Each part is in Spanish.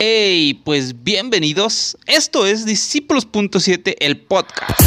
Hey, pues bienvenidos. Esto es Discípulos.7, el podcast.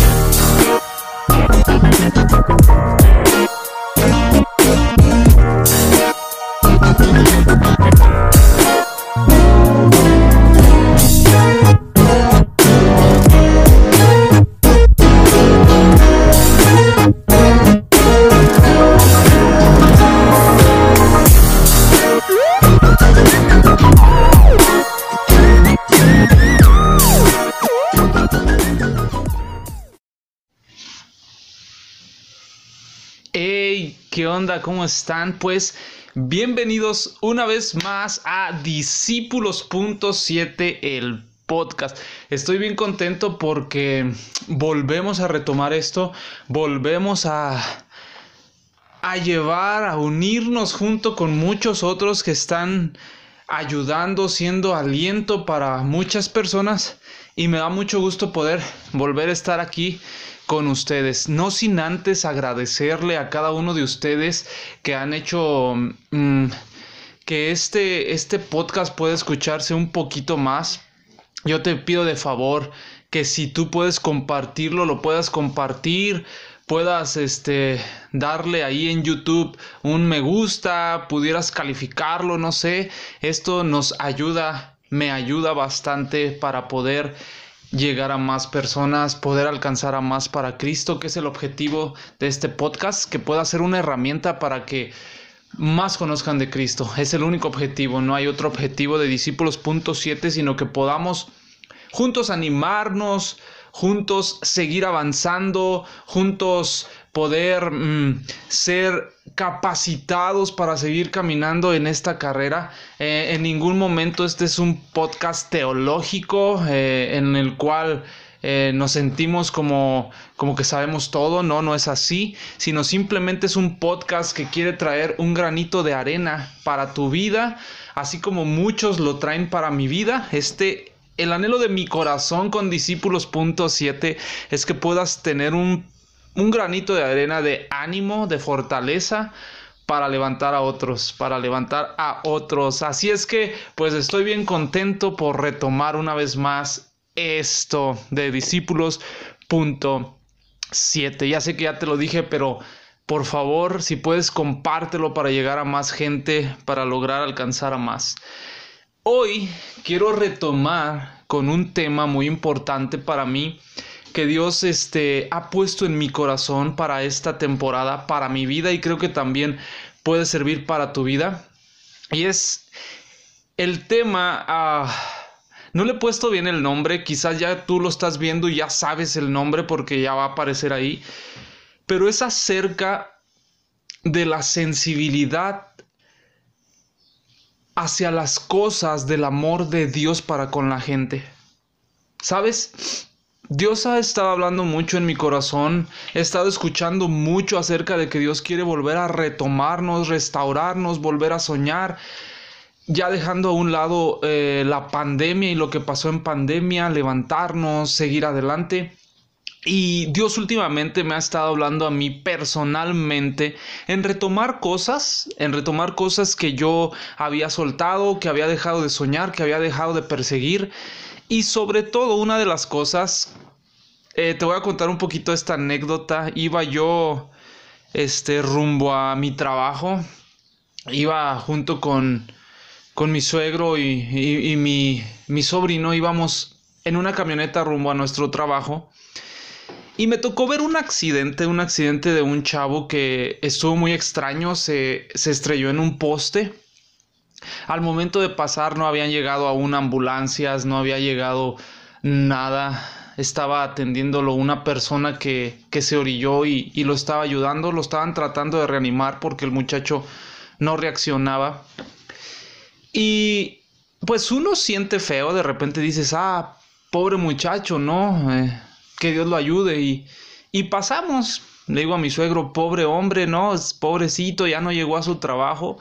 ¿Cómo están? Pues bienvenidos una vez más a Discípulos.7, el podcast. Estoy bien contento porque volvemos a retomar esto, volvemos a a llevar, a unirnos junto con muchos otros que están ayudando, siendo aliento para muchas personas y me da mucho gusto poder volver a estar aquí con ustedes. No sin antes agradecerle a cada uno de ustedes que han hecho mm, que este, este podcast pueda escucharse un poquito más. Yo te pido de favor que si tú puedes compartirlo, lo puedas compartir puedas este darle ahí en YouTube un me gusta, pudieras calificarlo, no sé, esto nos ayuda, me ayuda bastante para poder llegar a más personas, poder alcanzar a más para Cristo, que es el objetivo de este podcast, que pueda ser una herramienta para que más conozcan de Cristo. Es el único objetivo, no hay otro objetivo de discípulos.7, sino que podamos juntos animarnos, juntos seguir avanzando, juntos poder mm, ser capacitados para seguir caminando en esta carrera. Eh, en ningún momento este es un podcast teológico eh, en el cual eh, nos sentimos como, como que sabemos todo, no, no es así, sino simplemente es un podcast que quiere traer un granito de arena para tu vida, así como muchos lo traen para mi vida. Este el anhelo de mi corazón con discípulos.7 es que puedas tener un, un granito de arena de ánimo, de fortaleza para levantar a otros, para levantar a otros. Así es que, pues estoy bien contento por retomar una vez más esto de discípulos.7. Ya sé que ya te lo dije, pero por favor, si puedes, compártelo para llegar a más gente, para lograr alcanzar a más. Hoy quiero retomar con un tema muy importante para mí que Dios este, ha puesto en mi corazón para esta temporada, para mi vida y creo que también puede servir para tu vida. Y es el tema... Ah, no le he puesto bien el nombre, quizás ya tú lo estás viendo y ya sabes el nombre porque ya va a aparecer ahí, pero es acerca de la sensibilidad hacia las cosas del amor de Dios para con la gente. ¿Sabes? Dios ha estado hablando mucho en mi corazón, he estado escuchando mucho acerca de que Dios quiere volver a retomarnos, restaurarnos, volver a soñar, ya dejando a un lado eh, la pandemia y lo que pasó en pandemia, levantarnos, seguir adelante. Y Dios últimamente me ha estado hablando a mí personalmente en retomar cosas, en retomar cosas que yo había soltado, que había dejado de soñar, que había dejado de perseguir. Y sobre todo una de las cosas, eh, te voy a contar un poquito esta anécdota. Iba yo este, rumbo a mi trabajo, iba junto con, con mi suegro y, y mi, mi sobrino, íbamos en una camioneta rumbo a nuestro trabajo. Y me tocó ver un accidente, un accidente de un chavo que estuvo muy extraño, se, estrelló en un poste. Al momento de pasar no habían llegado aún ambulancias, no había llegado nada. Estaba atendiéndolo una persona que, que se orilló y, y lo estaba ayudando, lo estaban tratando de reanimar porque el muchacho no reaccionaba. Y pues uno siente feo, de repente dices, ah, pobre muchacho, ¿no? Eh, que Dios lo ayude y, y pasamos. Le digo a mi suegro, pobre hombre, ¿no? Es pobrecito, ya no llegó a su trabajo.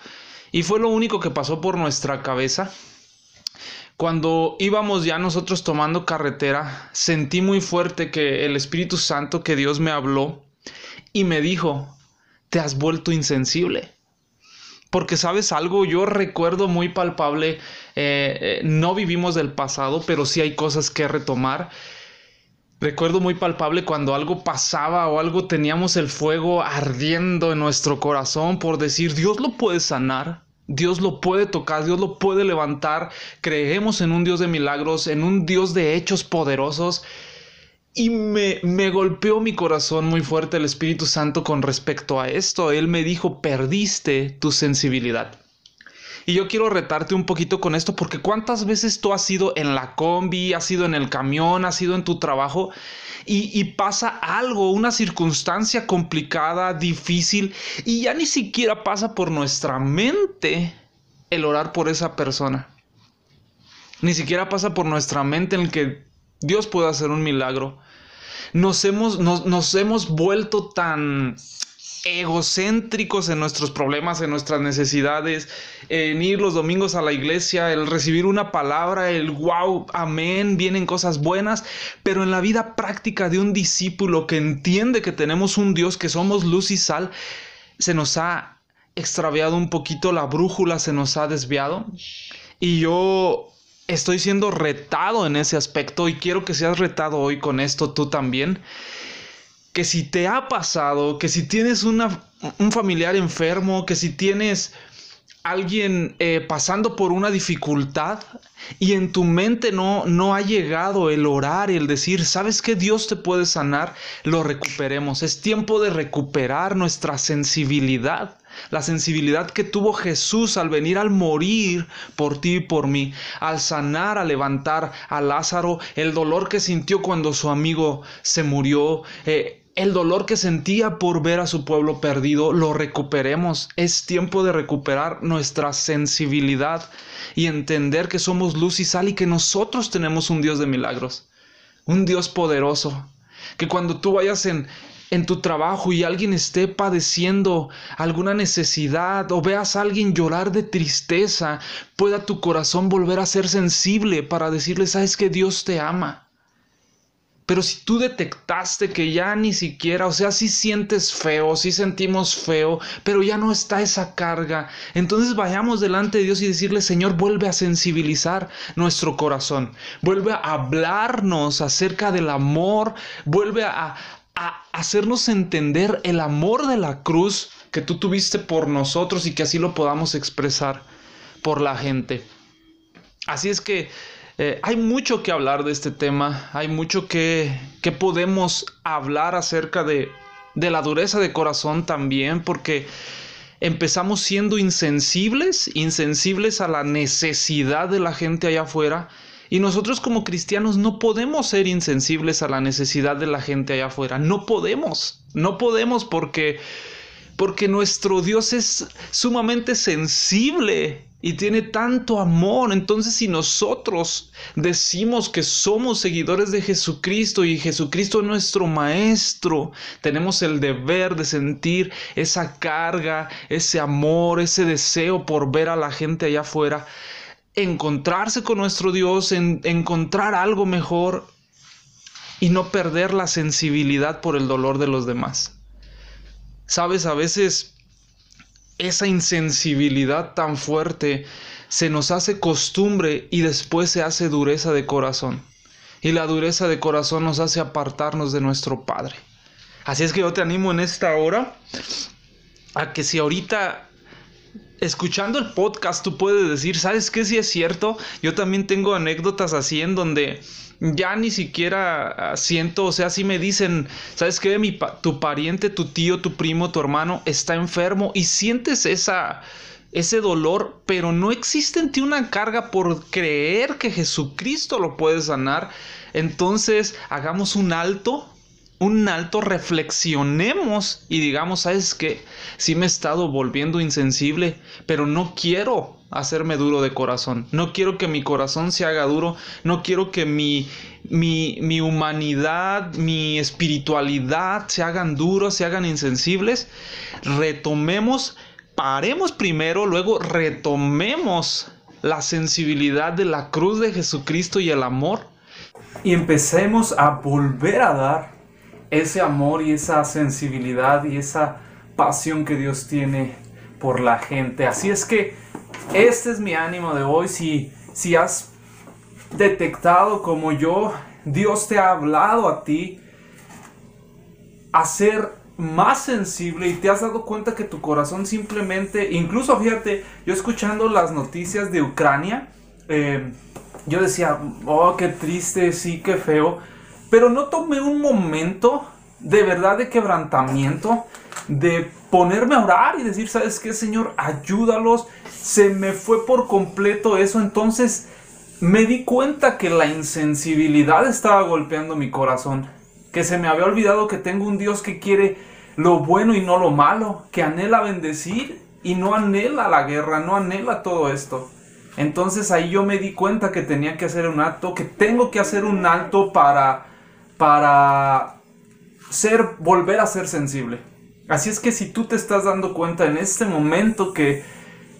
Y fue lo único que pasó por nuestra cabeza. Cuando íbamos ya nosotros tomando carretera, sentí muy fuerte que el Espíritu Santo, que Dios me habló y me dijo, te has vuelto insensible. Porque sabes algo, yo recuerdo muy palpable, eh, eh, no vivimos del pasado, pero sí hay cosas que retomar. Recuerdo muy palpable cuando algo pasaba o algo teníamos el fuego ardiendo en nuestro corazón por decir, Dios lo puede sanar, Dios lo puede tocar, Dios lo puede levantar. Creemos en un Dios de milagros, en un Dios de hechos poderosos. Y me, me, golpeó mi corazón muy fuerte el Espíritu Santo con respecto a esto. Él me dijo, perdiste tu sensibilidad. Y yo quiero retarte un poquito con esto porque cuántas veces tú has ido en la combi, has ido en el camión, has ido en tu trabajo y, pasa algo, una circunstancia complicada, difícil y ya ni siquiera pasa por nuestra mente el orar por esa persona. Ni siquiera pasa por nuestra mente en que Dios puede hacer un milagro. Nos hemos, nos, nos hemos vuelto tan egocéntricos en nuestros problemas, en nuestras necesidades, en ir los domingos a la iglesia, el recibir una palabra, el wow, amén, vienen cosas buenas, pero en la vida práctica de un discípulo que entiende que tenemos un Dios, que somos luz y sal, se nos ha extraviado un poquito la brújula, se nos ha desviado. Y yo estoy siendo retado en ese aspecto y quiero que seas retado hoy con esto tú también. Que si te ha pasado, que si tienes una, un familiar enfermo, que si tienes alguien eh, pasando por una dificultad y en tu mente no, no ha llegado el orar el decir, ¿sabes que Dios te puede sanar? Lo recuperemos. Es tiempo de recuperar nuestra sensibilidad la sensibilidad que tuvo Jesús al venir al morir por ti y por mí, al sanar, a levantar a Lázaro, el dolor que sintió cuando su amigo se murió, eh, el dolor que sentía por ver a su pueblo perdido, lo recuperemos. Es tiempo de recuperar nuestra sensibilidad y entender que somos luz y sal y que nosotros tenemos un Dios de milagros, un Dios poderoso. Que cuando tú vayas en, en tu trabajo y alguien esté padeciendo alguna necesidad o veas a alguien llorar de tristeza, pueda tu corazón volver a ser sensible para decirle, sabes que Dios te ama. Pero si tú detectaste que ya ni siquiera, o sea, si sientes feo, si sentimos feo, pero ya no está esa carga, entonces vayamos delante de Dios y decirle, Señor, vuelve a sensibilizar nuestro corazón, vuelve a hablarnos acerca del amor, vuelve a, a hacernos entender el amor de la cruz que tú tuviste por nosotros y que así lo podamos expresar por la gente. Así es que eh, hay mucho que hablar de este tema, hay mucho que, que podemos hablar acerca de, de la dureza de corazón también, porque empezamos siendo insensibles, insensibles a la necesidad de la gente allá afuera y nosotros como cristianos no podemos ser insensibles a la necesidad de la gente allá afuera. No podemos. No podemos porque porque nuestro Dios es sumamente sensible y tiene tanto amor. Entonces si nosotros decimos que somos seguidores de Jesucristo y Jesucristo es nuestro Maestro, tenemos el deber de sentir esa carga, ese amor, ese deseo por ver a la gente allá afuera encontrarse con nuestro Dios, en, encontrar algo mejor y no perder la sensibilidad por el dolor de los demás. Sabes, a veces esa insensibilidad tan fuerte se nos hace costumbre y después se hace dureza de corazón. Y la dureza de corazón nos hace apartarnos de nuestro Padre. Así es que yo te animo en esta hora a que si ahorita escuchando el podcast tú puedes decir, ¿sabes qué? Si es cierto, yo también tengo anécdotas así en donde ya ni siquiera ah, siento, o sea, si me dicen, ¿sabes qué? Tu pariente, tu tío, tu primo, tu hermano está enfermo y sientes esa ese dolor, pero no existe en ti una carga por creer que Jesucristo lo puede sanar. Entonces, hagamos un alto un alto, reflexionemos y digamos, ¿sabes qué? Sí me he estado volviendo insensible, pero no quiero hacerme duro de corazón. No quiero que mi corazón se haga duro. No quiero que mi, mi, mi humanidad, mi espiritualidad se hagan duros, se hagan insensibles. Retomemos, paremos primero, luego retomemos la sensibilidad de la cruz de Jesucristo y el amor. Y empecemos a volver a dar ese amor y esa sensibilidad y esa pasión que Dios tiene por la gente. Así es que este es mi ánimo de hoy. Si, si has detectado como yo, Dios te ha hablado a ti a ser más sensible y te has dado cuenta que tu corazón simplemente, incluso fíjate, yo escuchando las noticias de Ucrania, eh, yo decía, oh, qué triste, sí, qué feo, pero no tomé un momento de verdad de quebrantamiento, de ponerme a orar y decir, ¿sabes qué, Señor? Ayúdalos. Se me fue por completo eso, entonces me di cuenta que la insensibilidad estaba golpeando mi corazón, que se me había olvidado que tengo un Dios que quiere lo bueno y no lo malo, que anhela bendecir y no anhela la guerra, no anhela todo esto. Entonces ahí yo me di cuenta que tenía que hacer un acto, que tengo que hacer un alto para para ser volver a ser sensible. Así es que si tú te estás dando cuenta en este momento que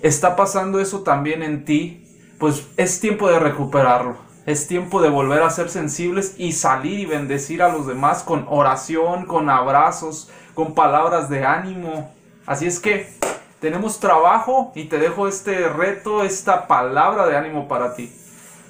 está pasando eso también en ti, pues es tiempo de recuperarlo. Es tiempo de volver a ser sensibles y salir y bendecir a los demás con oración, con abrazos, con palabras de ánimo. Así es que tenemos trabajo y te dejo este reto, esta palabra de ánimo para ti.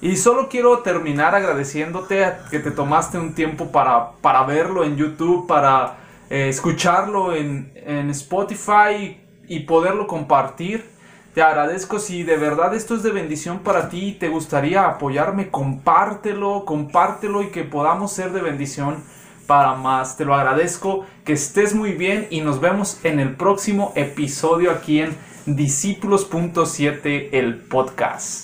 Y solo quiero terminar agradeciéndote que te tomaste un tiempo para, para verlo en YouTube, para eh, escucharlo en, en Spotify y poderlo compartir. Te agradezco si de verdad esto es de bendición para ti y te gustaría apoyarme, compártelo, compártelo y que podamos ser de bendición para más. Te lo agradezco, que estés muy bien y nos vemos en el próximo episodio aquí en Discípulos.7, el podcast.